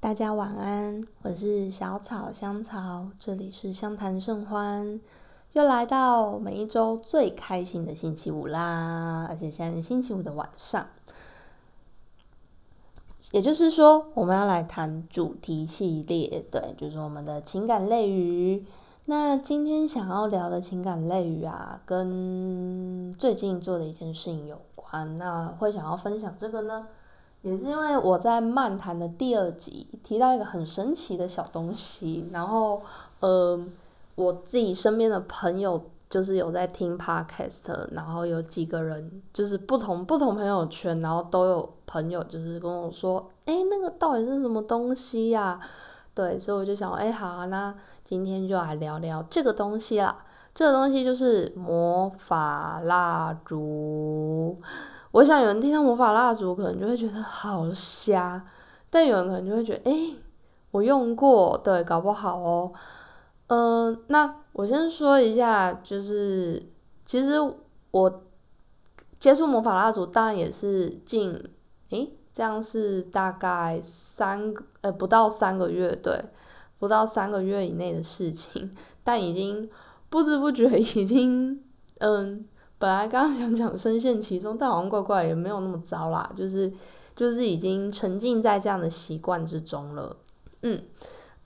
大家晚安，我是小草香草，这里是相谈甚欢，又来到每一周最开心的星期五啦，而且现在是星期五的晚上，也就是说，我们要来谈主题系列，对，就是我们的情感类语。那今天想要聊的情感类语啊，跟最近做的一件事情有关。那会想要分享这个呢，也是因为我在漫谈的第二集提到一个很神奇的小东西，然后呃，我自己身边的朋友就是有在听 podcast，然后有几个人就是不同不同朋友圈，然后都有朋友就是跟我说，哎，那个到底是什么东西呀？对，所以我就想，哎，好，那。今天就来聊聊这个东西啦。这个东西就是魔法蜡烛。我想有人听到魔法蜡烛，可能就会觉得好瞎，但有人可能就会觉得，哎，我用过，对，搞不好哦。嗯，那我先说一下，就是其实我接触魔法蜡烛，当然也是近，诶，这样是大概三个，呃，不到三个月，对。不到三个月以内的事情，但已经不知不觉已经，嗯，本来刚刚想讲深陷其中，但好像怪怪也没有那么糟啦，就是就是已经沉浸在这样的习惯之中了，嗯，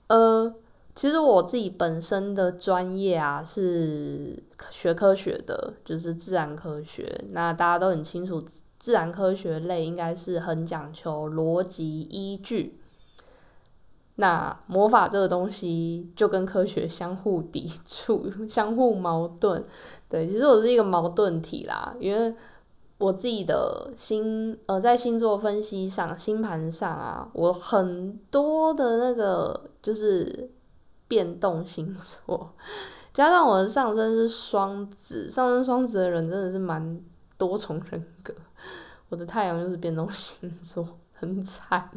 呃，其实我自己本身的专业啊是学科学的，就是自然科学，那大家都很清楚，自然科学类应该是很讲求逻辑依据。那魔法这个东西就跟科学相互抵触、相互矛盾，对，其实我是一个矛盾体啦，因为我自己的星呃在星座分析上、星盘上啊，我很多的那个就是变动星座，加上我的上升是双子，上升双子的人真的是蛮多重人格，我的太阳就是变动星座，很惨，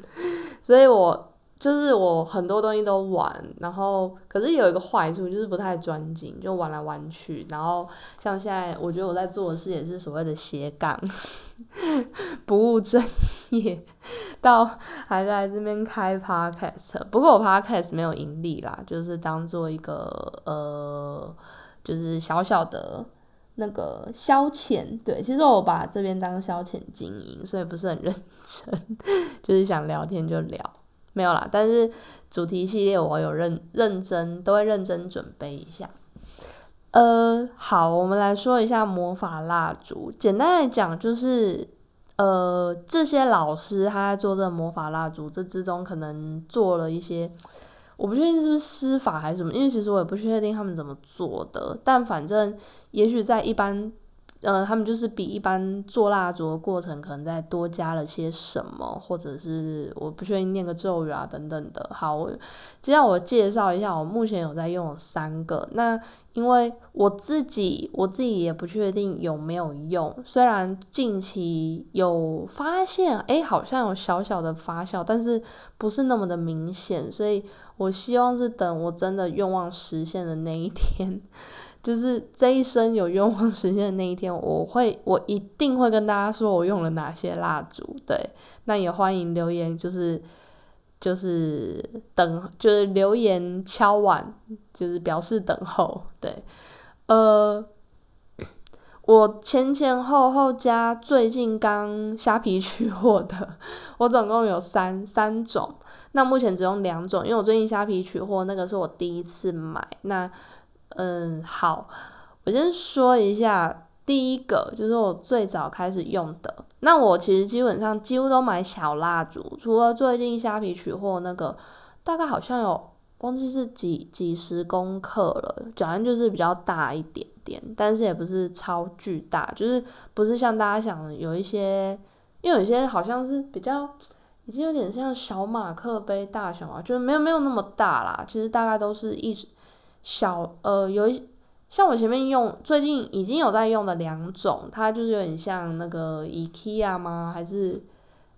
所以我。就是我很多东西都玩，然后可是有一个坏处就是不太专精，就玩来玩去。然后像现在，我觉得我在做的事也是所谓的斜杠，不务正业，到还在这边开 podcast。不过我 podcast 没有盈利啦，就是当做一个呃，就是小小的那个消遣。对，其实我把这边当消遣经营，所以不是很认真，就是想聊天就聊。没有啦，但是主题系列我有认认真，都会认真准备一下。呃，好，我们来说一下魔法蜡烛。简单来讲，就是呃，这些老师他在做这魔法蜡烛，这之中可能做了一些，我不确定是不是施法还是什么，因为其实我也不确定他们怎么做的。但反正，也许在一般。呃，他们就是比一般做蜡烛的过程可能再多加了些什么，或者是我不确定念个咒语啊等等的。好，接下来我介绍一下，我目前有在用三个。那因为我自己我自己也不确定有没有用，虽然近期有发现，诶，好像有小小的发酵，但是不是那么的明显，所以我希望是等我真的愿望实现的那一天。就是这一生有愿望实现的那一天，我会，我一定会跟大家说我用了哪些蜡烛。对，那也欢迎留言，就是就是等，就是留言敲碗，就是表示等候。对，呃，我前前后后加最近刚虾皮取货的，我总共有三三种。那目前只用两种，因为我最近虾皮取货那个是我第一次买。那嗯，好，我先说一下第一个，就是我最早开始用的。那我其实基本上几乎都买小蜡烛，除了最近虾皮取货那个，大概好像有忘记是几几十公克了，反正就是比较大一点点，但是也不是超巨大，就是不是像大家想的有一些，因为有些好像是比较已经有点像小马克杯大小啊，就是没有没有那么大啦，其实大概都是一。小呃，有一像我前面用最近已经有在用的两种，它就是有点像那个 IKEA 吗？还是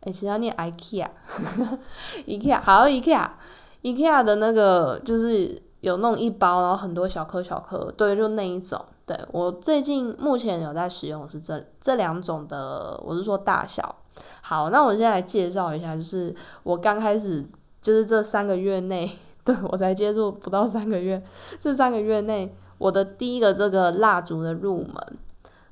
诶，其他念 IKEA，IKEA 好 IKEA，IKEA 的那个就是有弄一包，然后很多小颗小颗，对，就那一种。对我最近目前有在使用是这这两种的，我是说大小。好，那我现在来介绍一下，就是我刚开始就是这三个月内，对我才接触不到三个月，这三个月内我的第一个这个蜡烛的入门，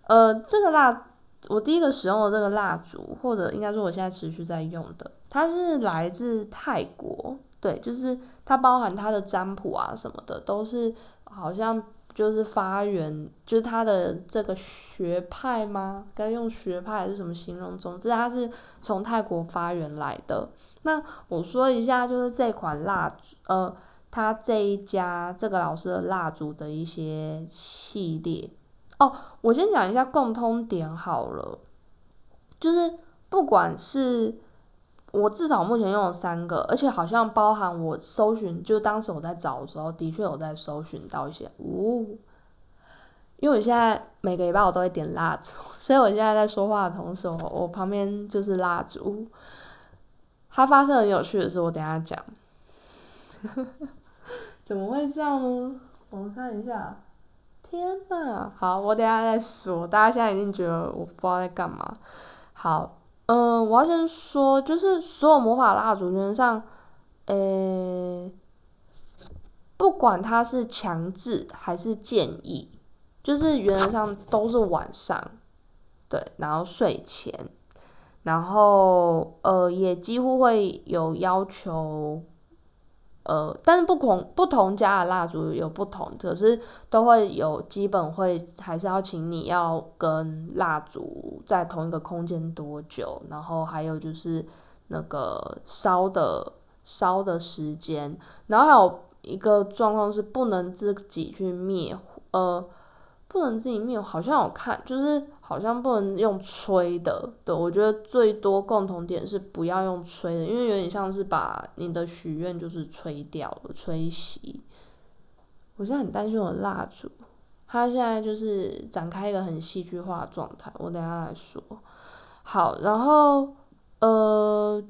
呃，这个蜡我第一个使用的这个蜡烛，或者应该说我现在持续在用的，它是来自泰国，对，就是它包含它的占卜啊什么的，都是好像。就是发源，就是他的这个学派吗？该用学派还是什么形容？总之，他是从泰国发源来的。那我说一下，就是这款蜡烛，呃，他这一家这个老师的蜡烛的一些系列。哦，我先讲一下共通点好了，就是不管是。我至少目前用了三个，而且好像包含我搜寻，就当时我在找的时候，的确有在搜寻到一些。哦，因为我现在每个礼拜我都会点蜡烛，所以我现在在说话的同时，我我旁边就是蜡烛。它发生很有趣的事，我等下讲。怎么会这样呢？我们看一下。天呐，好，我等下再说。大家现在已经觉得我不知道在干嘛。好。嗯，我要先说，就是所有魔法蜡烛原则上，诶，不管它是强制还是建议，就是原则上都是晚上，对，然后睡前，然后呃，也几乎会有要求。呃，但是不同不同家的蜡烛有不同，可是都会有基本会还是要请你要跟蜡烛在同一个空间多久，然后还有就是那个烧的烧的时间，然后还有一个状况是不能自己去灭，呃，不能自己灭，好像有看就是。好像不能用吹的，对，我觉得最多共同点是不要用吹的，因为有点像是把你的许愿就是吹掉了，吹熄。我现在很担心我的蜡烛，它现在就是展开一个很戏剧化的状态，我等下来说。好，然后呃。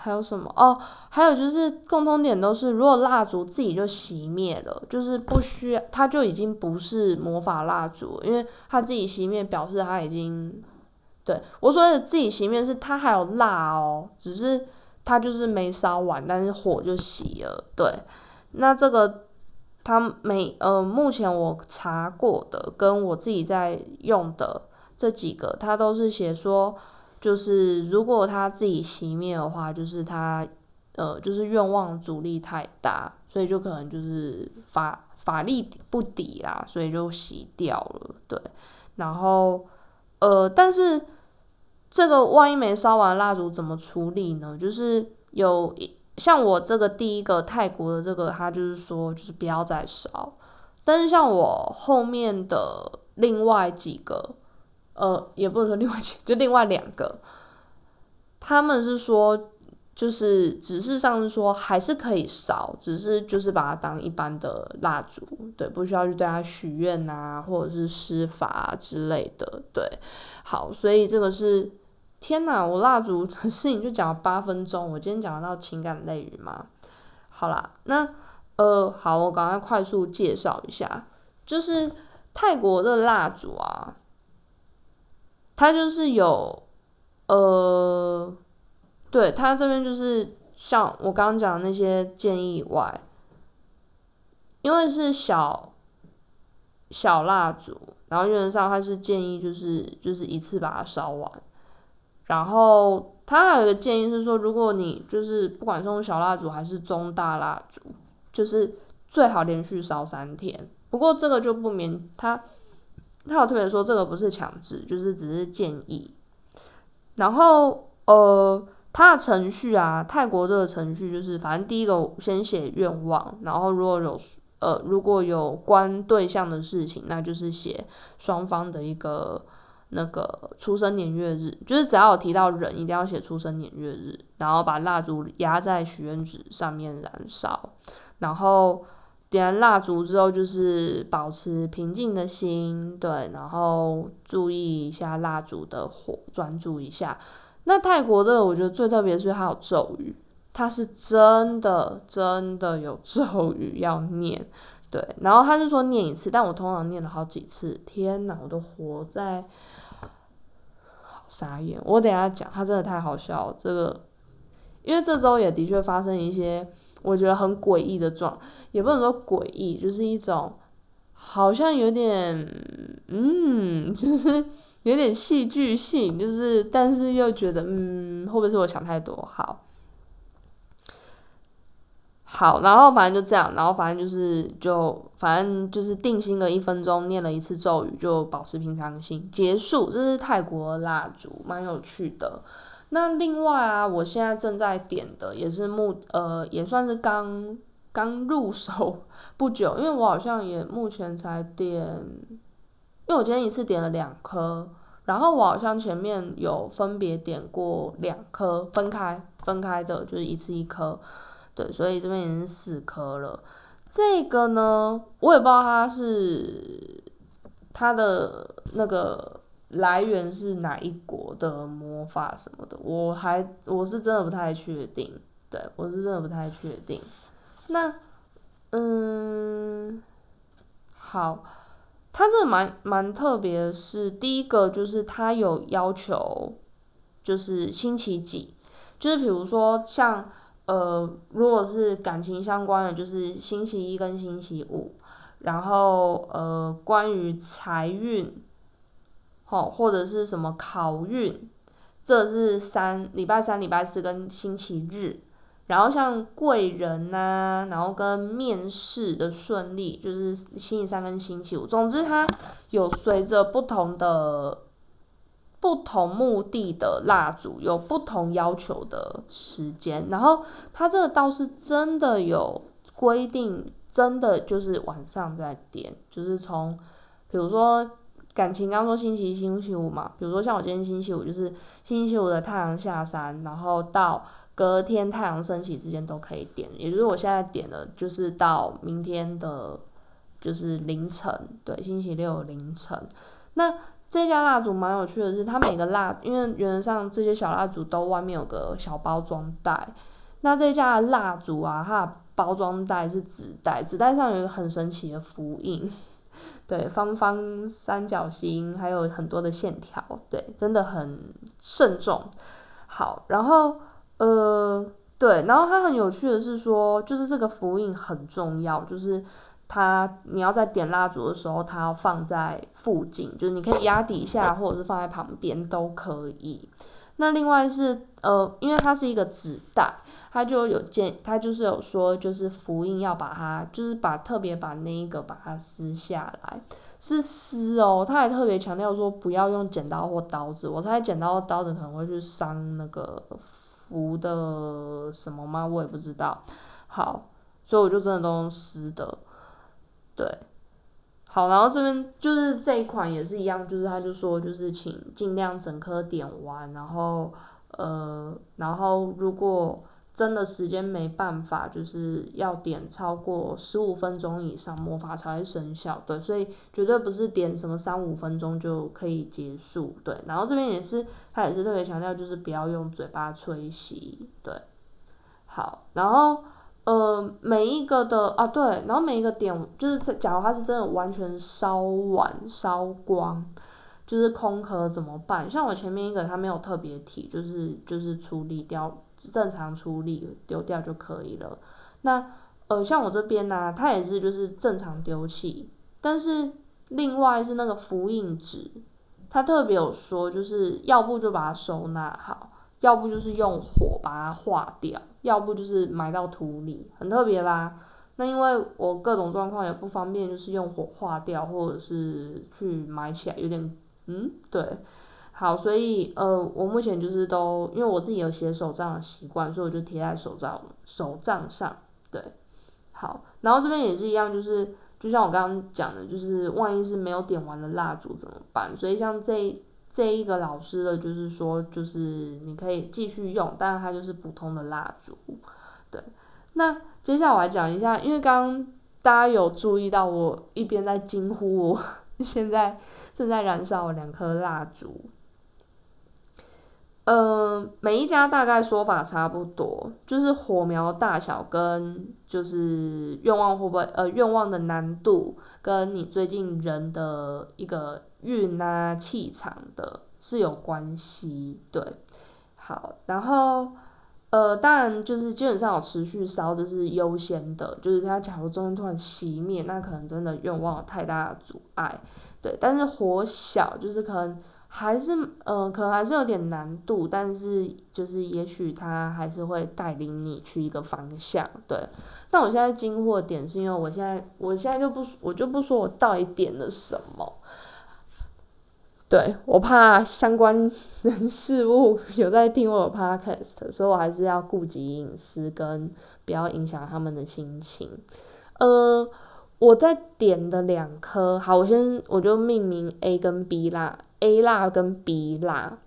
还有什么哦？还有就是共通点都是，如果蜡烛自己就熄灭了，就是不需要，它就已经不是魔法蜡烛，因为它自己熄灭表示它已经，对我说的自己熄灭是它还有蜡哦，只是它就是没烧完，但是火就熄了。对，那这个它没呃，目前我查过的，跟我自己在用的这几个，它都是写说。就是如果他自己熄灭的话，就是他，呃，就是愿望阻力太大，所以就可能就是法法力不抵啦，所以就熄掉了。对，然后，呃，但是这个万一没烧完蜡烛怎么处理呢？就是有一像我这个第一个泰国的这个，他就是说就是不要再烧，但是像我后面的另外几个。呃，也不能说另外几，就另外两个，他们是说，就是指示上是说还是可以烧，只是就是把它当一般的蜡烛，对，不需要去对它许愿啊，或者是施法之类的，对。好，所以这个是，天哪，我蜡烛的事情就讲了八分钟，我今天讲到情感类语嘛，好啦，那呃，好，我赶快快速介绍一下，就是泰国的蜡烛啊。它就是有，呃，对，它这边就是像我刚刚讲的那些建议外，因为是小小蜡烛，然后原则上它是建议就是就是一次把它烧完，然后它还有一个建议是说，如果你就是不管是用小蜡烛还是中大蜡烛，就是最好连续烧三天。不过这个就不免它。他有特别说，这个不是强制，就是只是建议。然后，呃，他的程序啊，泰国这个程序就是，反正第一个先写愿望，然后如果有呃如果有关对象的事情，那就是写双方的一个那个出生年月日，就是只要有提到人，一定要写出生年月日，然后把蜡烛压在许愿纸上面燃烧，然后。点燃蜡烛之后，就是保持平静的心，对，然后注意一下蜡烛的火，专注一下。那泰国这个，我觉得最特别是它有咒语，它是真的真的有咒语要念，对。然后他是说念一次，但我通常念了好几次，天哪，我都活在傻眼。我等下讲，他真的太好笑了，这个。因为这周也的确发生一些我觉得很诡异的状，也不能说诡异，就是一种好像有点嗯，就是有点戏剧性，就是但是又觉得嗯，会不会是我想太多？好。好，然后反正就这样，然后反正就是就反正就是定心了一分钟，念了一次咒语，就保持平常心，结束。这是泰国蜡烛，蛮有趣的。那另外啊，我现在正在点的也是目呃，也算是刚刚入手不久，因为我好像也目前才点，因为我今天一次点了两颗，然后我好像前面有分别点过两颗，分开分开的，就是一次一颗。对，所以这边已经四颗了。这个呢，我也不知道它是它的那个来源是哪一国的魔法什么的，我还我是真的不太确定。对我是真的不太确定。那嗯，好，它这蛮蛮特别的是，第一个就是它有要求，就是星期几，就是比如说像。呃，如果是感情相关的，就是星期一跟星期五，然后呃，关于财运，好或者是什么考运，这是三礼拜三、礼拜四跟星期日，然后像贵人呐，然后跟面试的顺利，就是星期三跟星期五，总之它有随着不同的。不同目的的蜡烛有不同要求的时间，然后它这个倒是真的有规定，真的就是晚上再点，就是从，比如说感情刚说星期一、星期五嘛，比如说像我今天星期五，就是星期五的太阳下山，然后到隔天太阳升起之间都可以点，也就是我现在点的，就是到明天的，就是凌晨，对，星期六凌晨，那。这家蜡烛蛮有趣的是，它每个蜡，因为原则上这些小蜡烛都外面有个小包装袋。那这家的蜡烛啊，它的包装袋是纸袋，纸袋上有一个很神奇的符印，对，方方三角形，还有很多的线条，对，真的很慎重。好，然后呃，对，然后它很有趣的是说，就是这个符印很重要，就是。它，你要在点蜡烛的时候，它要放在附近，就是你可以压底下，或者是放在旁边都可以。那另外是，呃，因为它是一个纸袋，它就有建，它就是有说，就是福音要把它，就是把特别把那一个把它撕下来，是撕哦。他还特别强调说，不要用剪刀或刀子。我猜剪刀、刀子可能会去伤那个福的什么吗？我也不知道。好，所以我就真的都用撕的。对，好，然后这边就是这一款也是一样，就是他就说就是请尽量整颗点完，然后呃，然后如果真的时间没办法，就是要点超过十五分钟以上，魔法才会生效。对，所以绝对不是点什么三五分钟就可以结束。对，然后这边也是他也是特别强调，就是不要用嘴巴吹吸。对，好，然后。呃，每一个的啊，对，然后每一个点就是，假如它是真的完全烧完烧光，就是空壳怎么办？像我前面一个，它没有特别提，就是就是处理掉，正常处理丢掉就可以了。那呃，像我这边呢，它也是就是正常丢弃，但是另外是那个复印纸，它特别有说，就是要不就把它收纳好，要不就是用火把它化掉。要不就是埋到土里，很特别吧？那因为我各种状况也不方便，就是用火化掉，或者是去埋起来，有点嗯，对，好，所以呃，我目前就是都，因为我自己有写手账的习惯，所以我就贴在手账手账上，对，好，然后这边也是一样，就是就像我刚刚讲的，就是万一是没有点完的蜡烛怎么办？所以像这。这一个老师的就是说，就是你可以继续用，但是它就是普通的蜡烛，对。那接下来我来讲一下，因为刚刚大家有注意到我一边在惊呼，我 现在正在燃烧两颗蜡烛。呃，每一家大概说法差不多，就是火苗大小跟就是愿望会不会呃愿望的难度跟你最近人的一个。运啊，气场的是有关系，对，好，然后呃，当然就是基本上有持续烧，这是优先的。就是它假如中间突然熄灭，那可能真的愿望有太大的阻碍。对，但是火小就是可能还是呃，可能还是有点难度，但是就是也许他还是会带领你去一个方向。对，但我现在惊惑点是因为我现在我现在就不我就不说我到底点了什么。对我怕相关人事物有在听我的 podcast，所以我还是要顾及隐私跟不要影响他们的心情。呃，我在点的两颗，好，我先我就命名 A 跟 B 辣，A 辣跟 B 辣。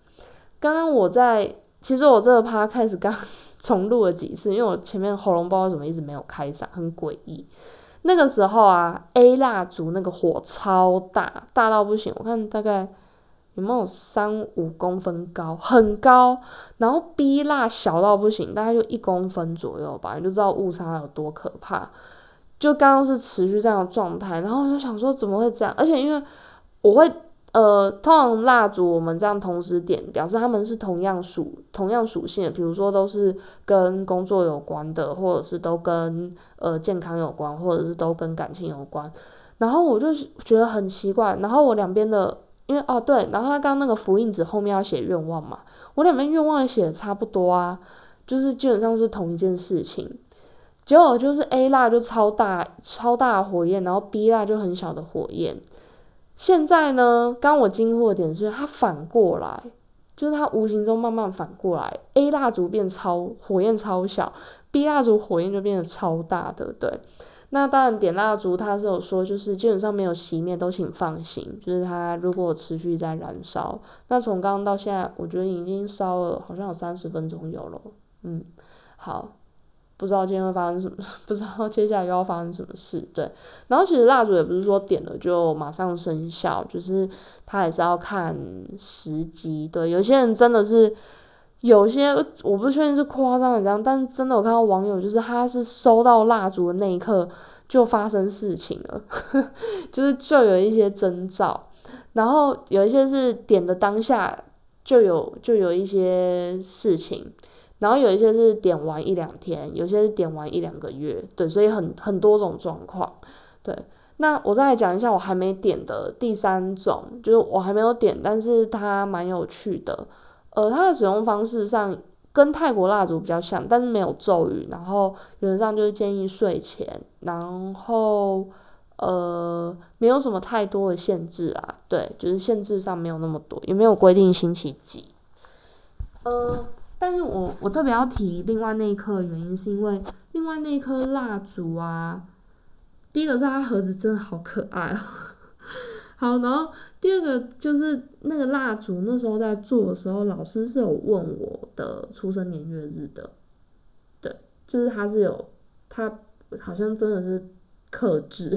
刚刚我在，其实我这个趴开始刚 重录了几次，因为我前面喉咙不知道怎么一直没有开嗓，很诡异。那个时候啊，A 蜡烛那个火超大，大到不行，我看大概。有没有三五公分高，很高。然后 B 蜡小到不行，大概就一公分左右吧，你就知道误差有多可怕。就刚刚是持续这样的状态，然后我就想说怎么会这样？而且因为我会呃，通常蜡烛我们这样同时点，表示他们是同样属同样属性的，比如说都是跟工作有关的，或者是都跟呃健康有关，或者是都跟感情有关。然后我就觉得很奇怪，然后我两边的。因为哦对，然后他刚那个符印纸后面要写愿望嘛，我两边愿望也写的差不多啊，就是基本上是同一件事情。结果就是 A 蜡就超大超大火焰，然后 B 蜡就很小的火焰。现在呢，刚我惊惑点是它反过来，就是它无形中慢慢反过来，A 蜡烛变超火焰超小，B 蜡烛火焰就变得超大的，对。那当然，点蜡烛它是有说，就是基本上没有熄灭，都请放心。就是它如果持续在燃烧，那从刚刚到现在，我觉得已经烧了，好像有三十分钟有了。嗯，好，不知道今天会发生什么，不知道接下来又要发生什么事。对，然后其实蜡烛也不是说点了就马上生效，就是它也是要看时机。对，有些人真的是。有些我不确定是夸张的这样，但是真的我看到网友就是他是收到蜡烛的那一刻就发生事情了，就是就有一些征兆，然后有一些是点的当下就有就有一些事情，然后有一些是点完一两天，有些是点完一两个月，对，所以很很多种状况，对。那我再来讲一下我还没点的第三种，就是我还没有点，但是它蛮有趣的。呃，它的使用方式上跟泰国蜡烛比较像，但是没有咒语，然后原则上就是建议睡前，然后呃没有什么太多的限制啊，对，就是限制上没有那么多，也没有规定星期几。呃，但是我我特别要提另外那一颗的原因，是因为另外那一颗蜡烛啊，第一个是它盒子真的好可爱哦。好，然后第二个就是那个蜡烛，那时候在做的时候，老师是有问我的出生年月日的，对，就是他是有，他好像真的是克制，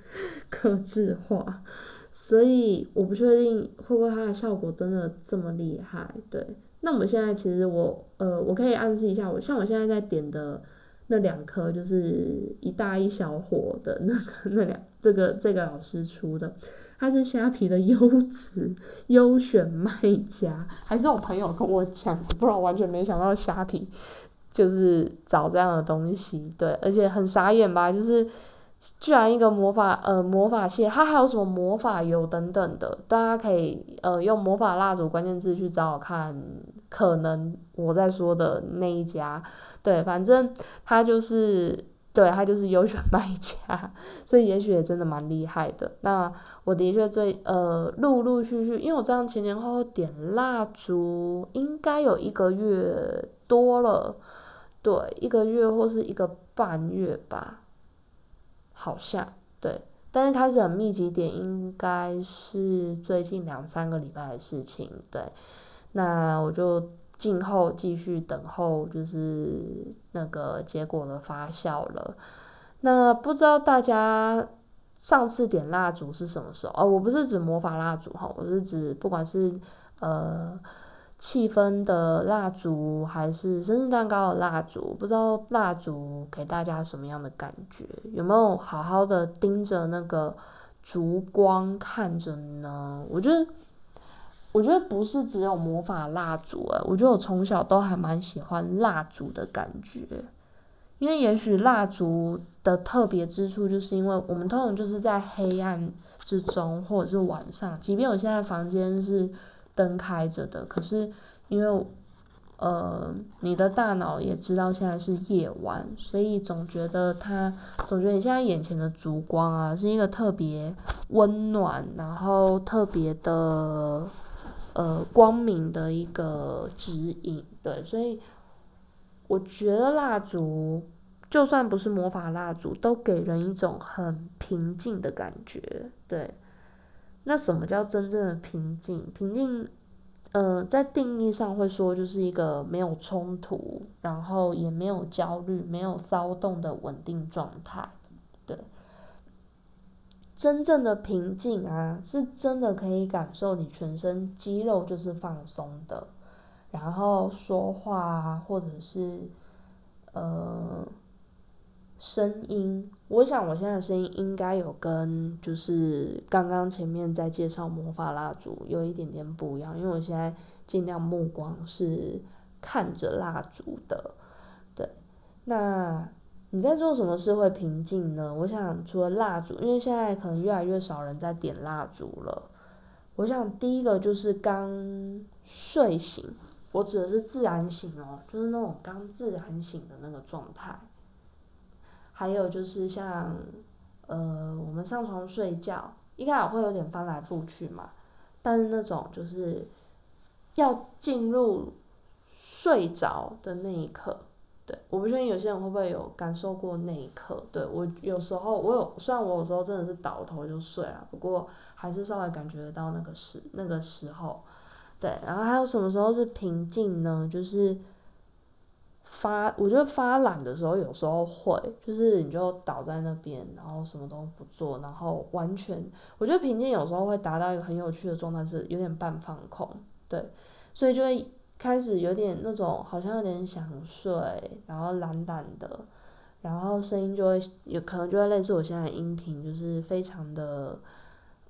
克制化，所以我不确定会不会它的效果真的这么厉害，对，那我们现在其实我呃，我可以暗示一下，我像我现在在点的。那两颗就是一大一小火的那个那两这个这个老师出的，它是虾皮的优质优选卖家，还是我朋友跟我讲的，不然完全没想到虾皮就是找这样的东西，对，而且很傻眼吧，就是居然一个魔法呃魔法蟹，它还有什么魔法油等等的，大家可以呃用魔法蜡烛关键字去找看。可能我在说的那一家，对，反正他就是，对他就是优选卖家，所以也许也真的蛮厉害的。那我的确最呃陆陆续续，因为我这样前前后后点蜡烛，应该有一个月多了，对，一个月或是一个半月吧，好像对，但是开始很密集点，应该是最近两三个礼拜的事情，对。那我就静候继续等候，就是那个结果的发酵了。那不知道大家上次点蜡烛是什么时候？哦，我不是指魔法蜡烛哈，我是指不管是呃气氛的蜡烛，还是生日蛋糕的蜡烛，不知道蜡烛给大家什么样的感觉？有没有好好的盯着那个烛光看着呢？我觉得。我觉得不是只有魔法蜡烛诶，我觉得我从小都还蛮喜欢蜡烛的感觉，因为也许蜡烛的特别之处，就是因为我们通常就是在黑暗之中，或者是晚上，即便我现在房间是灯开着的，可是因为呃你的大脑也知道现在是夜晚，所以总觉得它，总觉得你现在眼前的烛光啊，是一个特别温暖，然后特别的。呃，光明的一个指引，对，所以我觉得蜡烛就算不是魔法蜡烛，都给人一种很平静的感觉，对。那什么叫真正的平静？平静，呃，在定义上会说就是一个没有冲突，然后也没有焦虑、没有骚动的稳定状态，对。真正的平静啊，是真的可以感受你全身肌肉就是放松的，然后说话啊，或者是呃声音，我想我现在的声音应该有跟就是刚刚前面在介绍魔法蜡烛有一点点不一样，因为我现在尽量目光是看着蜡烛的，对，那。你在做什么事会平静呢？我想除了蜡烛，因为现在可能越来越少人在点蜡烛了。我想第一个就是刚睡醒，我指的是自然醒哦，就是那种刚自然醒的那个状态。还有就是像呃，我们上床睡觉，一开始会有点翻来覆去嘛，但是那种就是要进入睡着的那一刻。对，我不确定有些人会不会有感受过那一刻。对我有时候，我有虽然我有时候真的是倒头就睡了，不过还是稍微感觉得到那个时那个时候。对，然后还有什么时候是平静呢？就是发，我觉得发懒的时候有时候会，就是你就倒在那边，然后什么都不做，然后完全，我觉得平静有时候会达到一个很有趣的状态，是有点半放空。对，所以就会。开始有点那种好像有点想睡，然后懒懒的，然后声音就会有可能就会类似我现在音频，就是非常的，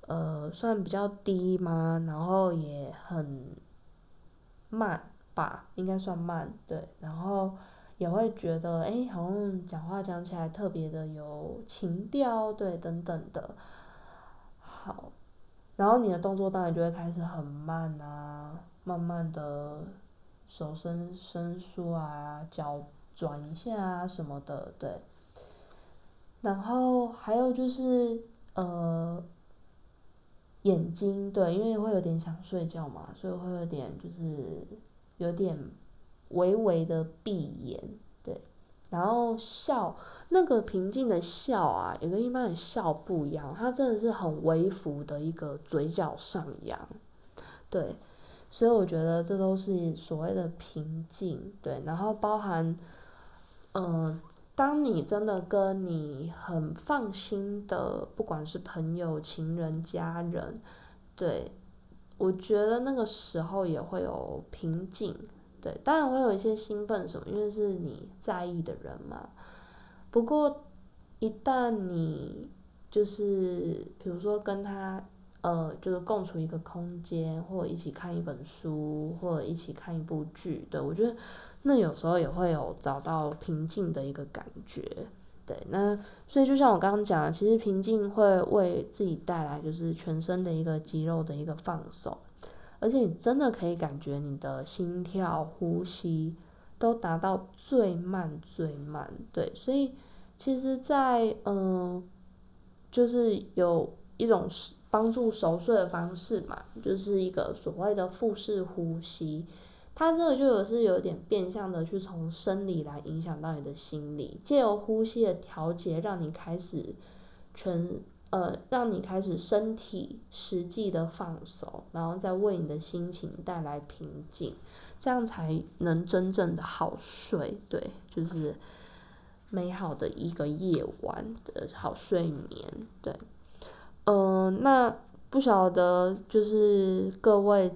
呃，算比较低吗？然后也很慢吧，应该算慢，对，然后也会觉得，哎，好像讲话讲起来特别的有情调，对，等等的，好，然后你的动作当然就会开始很慢啊。慢慢的，手伸伸缩啊，脚转一下啊什么的，对。然后还有就是呃，眼睛对，因为会有点想睡觉嘛，所以会有点就是有点微微的闭眼，对。然后笑，那个平静的笑啊，也跟一般的笑不一样，它真的是很微幅的一个嘴角上扬，对。所以我觉得这都是所谓的平静，对，然后包含，嗯，当你真的跟你很放心的，不管是朋友、情人、家人，对，我觉得那个时候也会有平静，对，当然会有一些兴奋什么，因为是你在意的人嘛。不过，一旦你就是比如说跟他。呃，就是共处一个空间，或者一起看一本书，或者一起看一部剧，对我觉得那有时候也会有找到平静的一个感觉，对，那所以就像我刚刚讲的，其实平静会为自己带来就是全身的一个肌肉的一个放松，而且你真的可以感觉你的心跳、呼吸都达到最慢最慢，对，所以其实，在嗯，就是有一种。帮助熟睡的方式嘛，就是一个所谓的腹式呼吸，它这个就有是有点变相的去从生理来影响到你的心理，借由呼吸的调节，让你开始全呃，让你开始身体实际的放松，然后再为你的心情带来平静，这样才能真正的好睡，对，就是美好的一个夜晚的好睡眠，对。嗯，那不晓得就是各位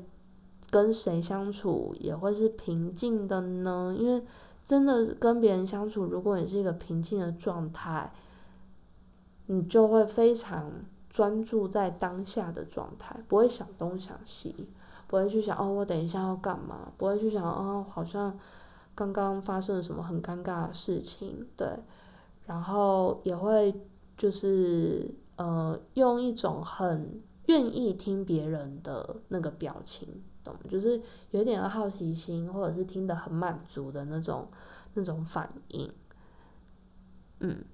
跟谁相处也会是平静的呢？因为真的跟别人相处，如果你是一个平静的状态，你就会非常专注在当下的状态，不会想东想西，不会去想哦，我等一下要干嘛，不会去想哦，好像刚刚发生了什么很尴尬的事情，对，然后也会就是呃，用一种很愿意听别人的那个表情，懂？就是有点好奇心，或者是听得很满足的那种那种反应，嗯，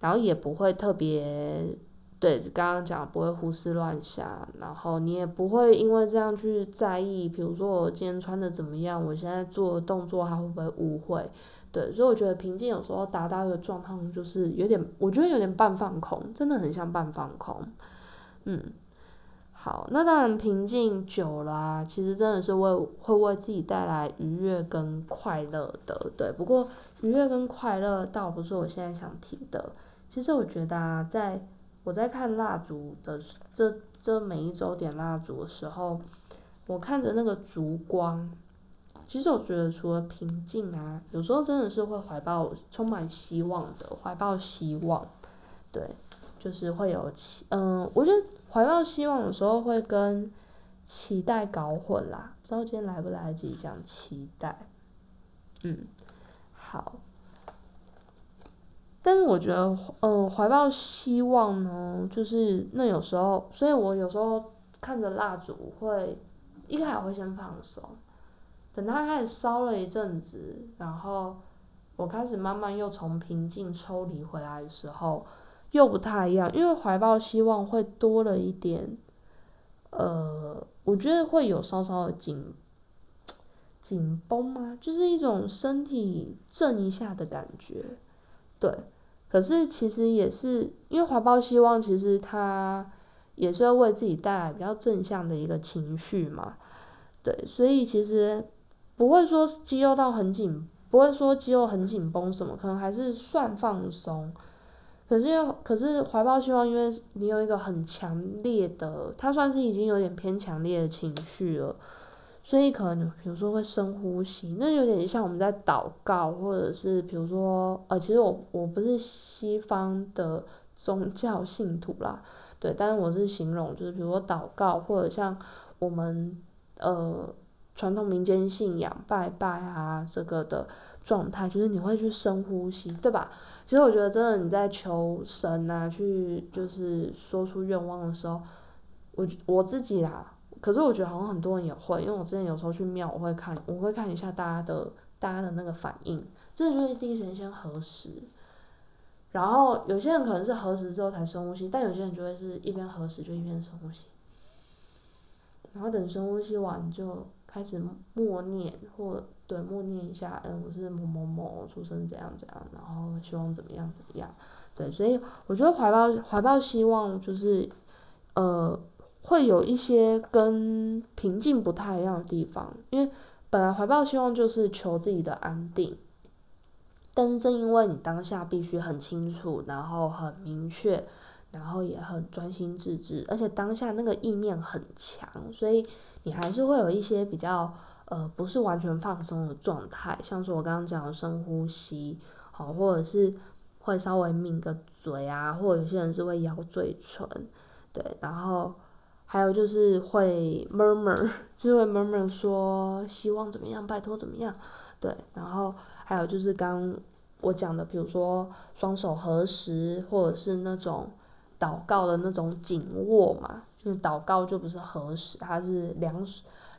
然后也不会特别。对，刚刚讲不会胡思乱想，然后你也不会因为这样去在意，比如说我今天穿的怎么样，我现在做的动作他会不会误会？对，所以我觉得平静有时候达到一个状况，就是有点，我觉得有点半放空，真的很像半放空。嗯，好，那当然平静久了，啊其实真的是为会为自己带来愉悦跟快乐的。对，不过愉悦跟快乐倒不是我现在想提的。其实我觉得啊，在我在看蜡烛的这这每一周点蜡烛的时候，我看着那个烛光，其实我觉得除了平静啊，有时候真的是会怀抱充满希望的，怀抱希望，对，就是会有期，嗯，我觉得怀抱希望有时候会跟期待搞混啦，不知道今天来不来得及讲期待，嗯，好。但是我觉得，嗯，怀抱希望呢，就是那有时候，所以我有时候看着蜡烛会，一开始会先放松，等它开始烧了一阵子，然后我开始慢慢又从平静抽离回来的时候，又不太一样，因为怀抱希望会多了一点，呃，我觉得会有稍稍的紧紧绷吗？就是一种身体震一下的感觉，对。可是其实也是因为怀抱希望，其实它也是要为自己带来比较正向的一个情绪嘛，对，所以其实不会说肌肉到很紧，不会说肌肉很紧绷什么，可能还是算放松。可是可是怀抱希望，因为你有一个很强烈的，它算是已经有点偏强烈的情绪了。所以可能比如说会深呼吸，那有点像我们在祷告，或者是比如说，呃，其实我我不是西方的宗教信徒啦，对，但是我是形容，就是比如说祷告，或者像我们呃传统民间信仰拜拜啊这个的状态，就是你会去深呼吸，对吧？其实我觉得真的你在求神啊，去就是说出愿望的时候，我我自己啦。可是我觉得好像很多人也会，因为我之前有时候去庙，我会看，我会看一下大家的大家的那个反应，真的就是第一时间先核实，然后有些人可能是核实之后才深呼吸，但有些人就会是一边核实就一边深呼吸，然后等深呼吸完就开始默念或对默念一下，嗯，我是某某某出生怎样怎样，然后希望怎么样怎么样，对，所以我觉得怀抱怀抱希望就是，呃。会有一些跟平静不太一样的地方，因为本来怀抱希望就是求自己的安定，但是正因为你当下必须很清楚，然后很明确，然后也很专心致志，而且当下那个意念很强，所以你还是会有一些比较呃不是完全放松的状态，像是我刚刚讲的深呼吸，好，或者是会稍微抿个嘴啊，或者有些人是会咬嘴唇，对，然后。还有就是会 murmur，就是会 murmur 说希望怎么样，拜托怎么样，对。然后还有就是刚我讲的，比如说双手合十，或者是那种祷告的那种紧握嘛。就祷告就不是合十，它是两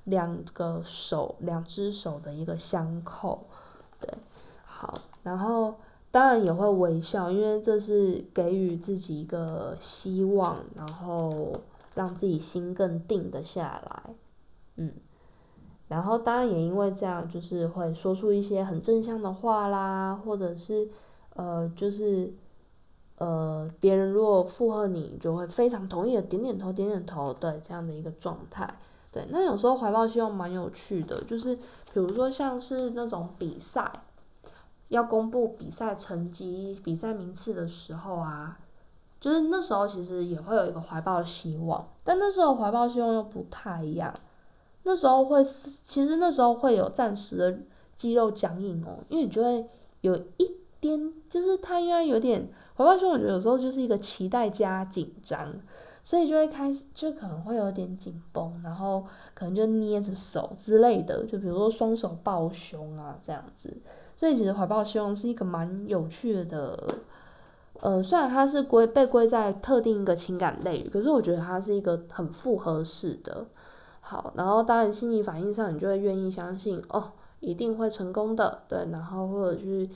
两个手，两只手的一个相扣，对。好，然后当然也会微笑，因为这是给予自己一个希望，然后。让自己心更定得下来，嗯，然后当然也因为这样，就是会说出一些很正向的话啦，或者是呃，就是呃，别人如果附和你，就会非常同意的点点头，点点头，对这样的一个状态。对，那有时候怀抱希望蛮有趣的，就是比如说像是那种比赛，要公布比赛成绩、比赛名次的时候啊。就是那时候其实也会有一个怀抱希望，但那时候怀抱希望又不太一样。那时候会是，其实那时候会有暂时的肌肉僵硬哦，因为你就会有一点，就是它应该有点怀抱希望，我觉得有时候就是一个期待加紧张，所以就会开始就可能会有点紧绷，然后可能就捏着手之类的，就比如说双手抱胸啊这样子。所以其实怀抱希望是一个蛮有趣的，呃，虽然它是归被归在特定一个情感类可是我觉得它是一个很复合式的。好，然后当然心理反应上你就会愿意相信哦，一定会成功的，对，然后或者去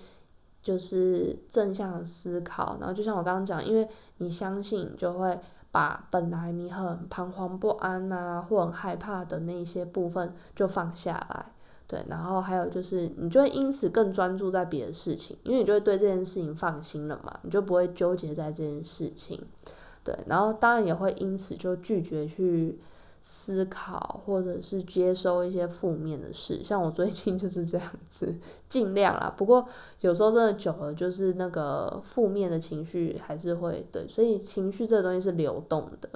就是正向思考，然后就像我刚刚讲，因为你相信，就会把本来你很彷徨不安啊或很害怕的那些部分就放下来。对，然后还有就是，你就会因此更专注在别的事情，因为你就会对这件事情放心了嘛，你就不会纠结在这件事情。对，然后当然也会因此就拒绝去思考或者是接收一些负面的事，像我最近就是这样子，尽量啦。不过有时候真的久了，就是那个负面的情绪还是会对，所以情绪这个东西是流动的。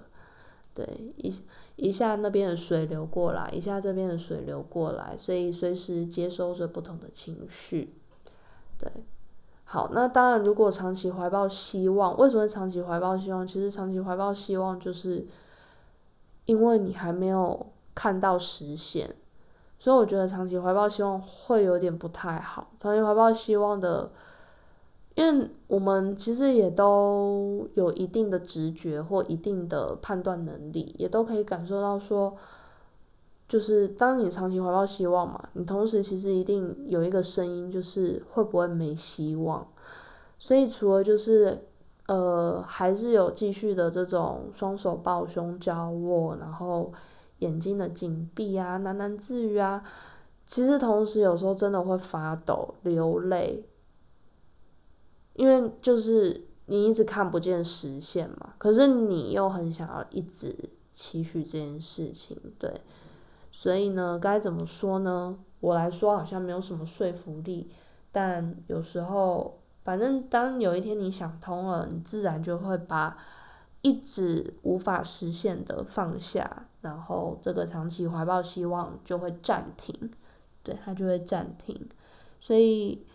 对，一一下那边的水流过来，一下这边的水流过来，所以随时接收着不同的情绪。对，好，那当然，如果长期怀抱希望，为什么长期怀抱希望？其实长期怀抱希望，就是因为你还没有看到实现，所以我觉得长期怀抱希望会有点不太好。长期怀抱希望的。因为我们其实也都有一定的直觉或一定的判断能力，也都可以感受到说，就是当你长期怀抱希望嘛，你同时其实一定有一个声音，就是会不会没希望。所以除了就是呃，还是有继续的这种双手抱胸交握，然后眼睛的紧闭啊，喃喃自语啊，其实同时有时候真的会发抖、流泪。因为就是你一直看不见实现嘛，可是你又很想要一直期许这件事情，对，所以呢，该怎么说呢？我来说好像没有什么说服力，但有时候，反正当有一天你想通了，你自然就会把一直无法实现的放下，然后这个长期怀抱希望就会暂停，对，它就会暂停，所以。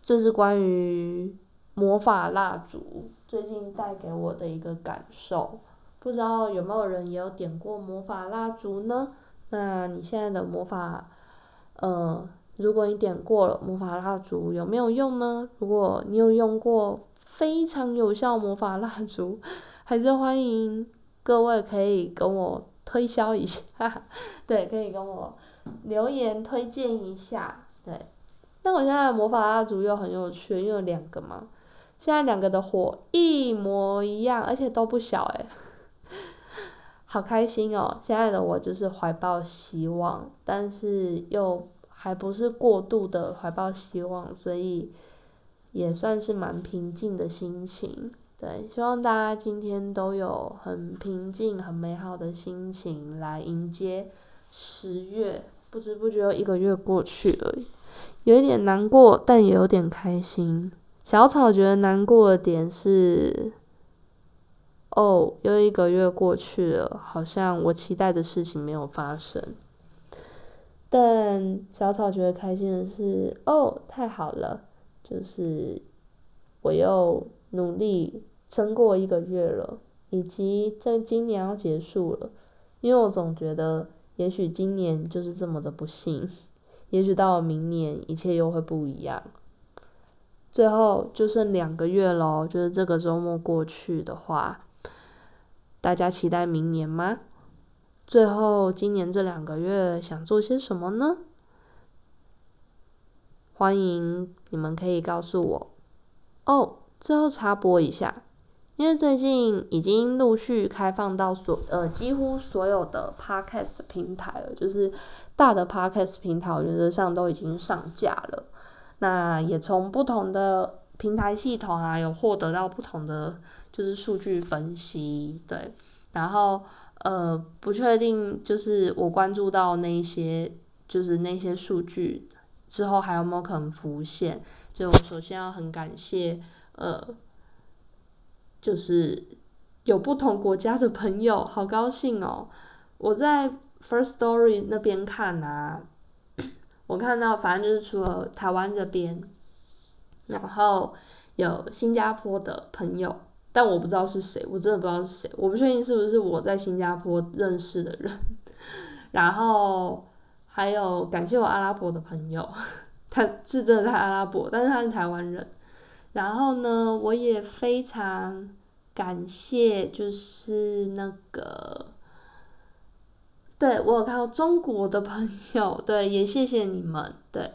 这是关于魔法蜡烛最近带给我的一个感受，不知道有没有人也有点过魔法蜡烛呢？那你现在的魔法，呃，如果你点过了魔法蜡烛有没有用呢？如果你有用过非常有效魔法蜡烛，还是欢迎各位可以跟我推销一下，对，可以跟我留言推荐一下，对。但我现在魔法蜡烛又很有趣，因为两个嘛，现在两个的火一模一样，而且都不小诶，好开心哦！现在的我就是怀抱希望，但是又还不是过度的怀抱希望，所以也算是蛮平静的心情。对，希望大家今天都有很平静、很美好的心情来迎接十月，不知不觉又一个月过去了。有一点难过，但也有点开心。小草觉得难过的点是，哦，又一个月过去了，好像我期待的事情没有发生。但小草觉得开心的是，哦，太好了，就是我又努力撑过一个月了，以及在今年要结束了，因为我总觉得，也许今年就是这么的不幸。也许到了明年，一切又会不一样。最后就剩两个月喽，就是这个周末过去的话，大家期待明年吗？最后今年这两个月想做些什么呢？欢迎你们可以告诉我。哦，最后插播一下。因为最近已经陆续开放到所呃几乎所有的 podcast 平台了，就是大的 podcast 平台原则上都已经上架了。那也从不同的平台系统啊，有获得到不同的就是数据分析，对。然后呃不确定就是我关注到那些就是那些数据之后还有没有可能浮现？就我首先要很感谢呃。就是有不同国家的朋友，好高兴哦！我在 First Story 那边看啊，我看到反正就是除了台湾这边，然后有新加坡的朋友，但我不知道是谁，我真的不知道是谁，我不确定是不是我在新加坡认识的人。然后还有感谢我阿拉伯的朋友，他是真的在阿拉伯，但是他是台湾人。然后呢，我也非常感谢，就是那个，对我有看到中国的朋友，对，也谢谢你们，对。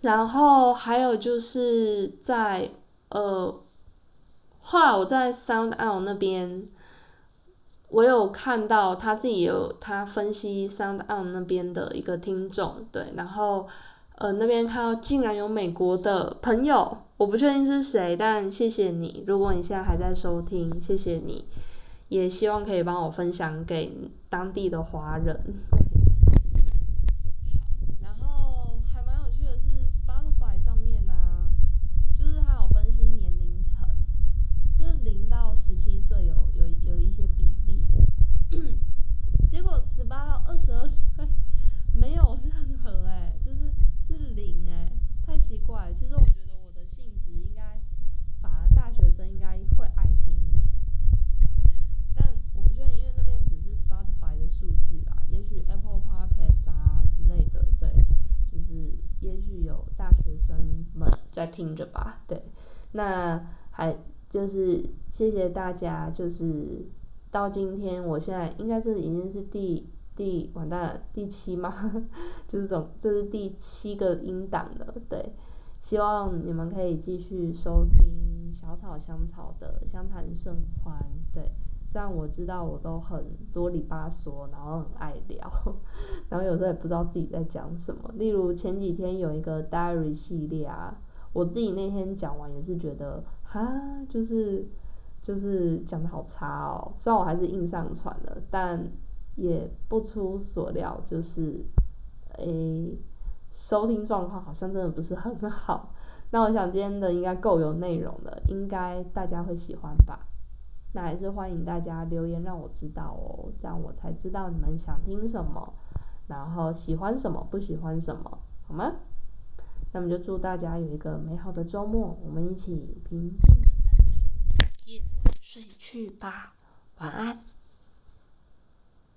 然后还有就是在呃，后来我在 Sound On 那边，我有看到他自己有他分析 Sound On 那边的一个听众，对，然后呃那边看到竟然有美国的朋友。我不确定是谁，但谢谢你。如果你现在还在收听，谢谢你，也希望可以帮我分享给当地的华人。然后还蛮有趣的是，Spotify 上面呢，就是它有分析年龄层，就是零到十七岁有有有一些比例，结果十八到二十二岁没有任何哎，就是是零哎，太奇怪。其实我觉得。性质应该，反而大学生应该会爱听一点，但我不确定，因为那边只是 Spotify 的数据啊，也许 Apple Podcast 啊之类的，对，就是也许有大学生们在听着吧，对，那还就是谢谢大家，就是到今天，我现在应该这已经是第第完蛋了第七嘛，就是总这是第七个音档了，对。希望你们可以继续收听小草香草的相谈甚欢。对，虽然我知道我都很多里八嗦，然后很爱聊，然后有时候也不知道自己在讲什么。例如前几天有一个 diary 系列啊，我自己那天讲完也是觉得，哈，就是就是讲的好差哦。虽然我还是硬上传了，但也不出所料，就是诶。收听状况好像真的不是很好，那我想今天的应该够有内容了，应该大家会喜欢吧？那还是欢迎大家留言让我知道哦，这样我才知道你们想听什么，然后喜欢什么，不喜欢什么，好吗？那么就祝大家有一个美好的周末，我们一起平静的在周夜睡去吧，晚安。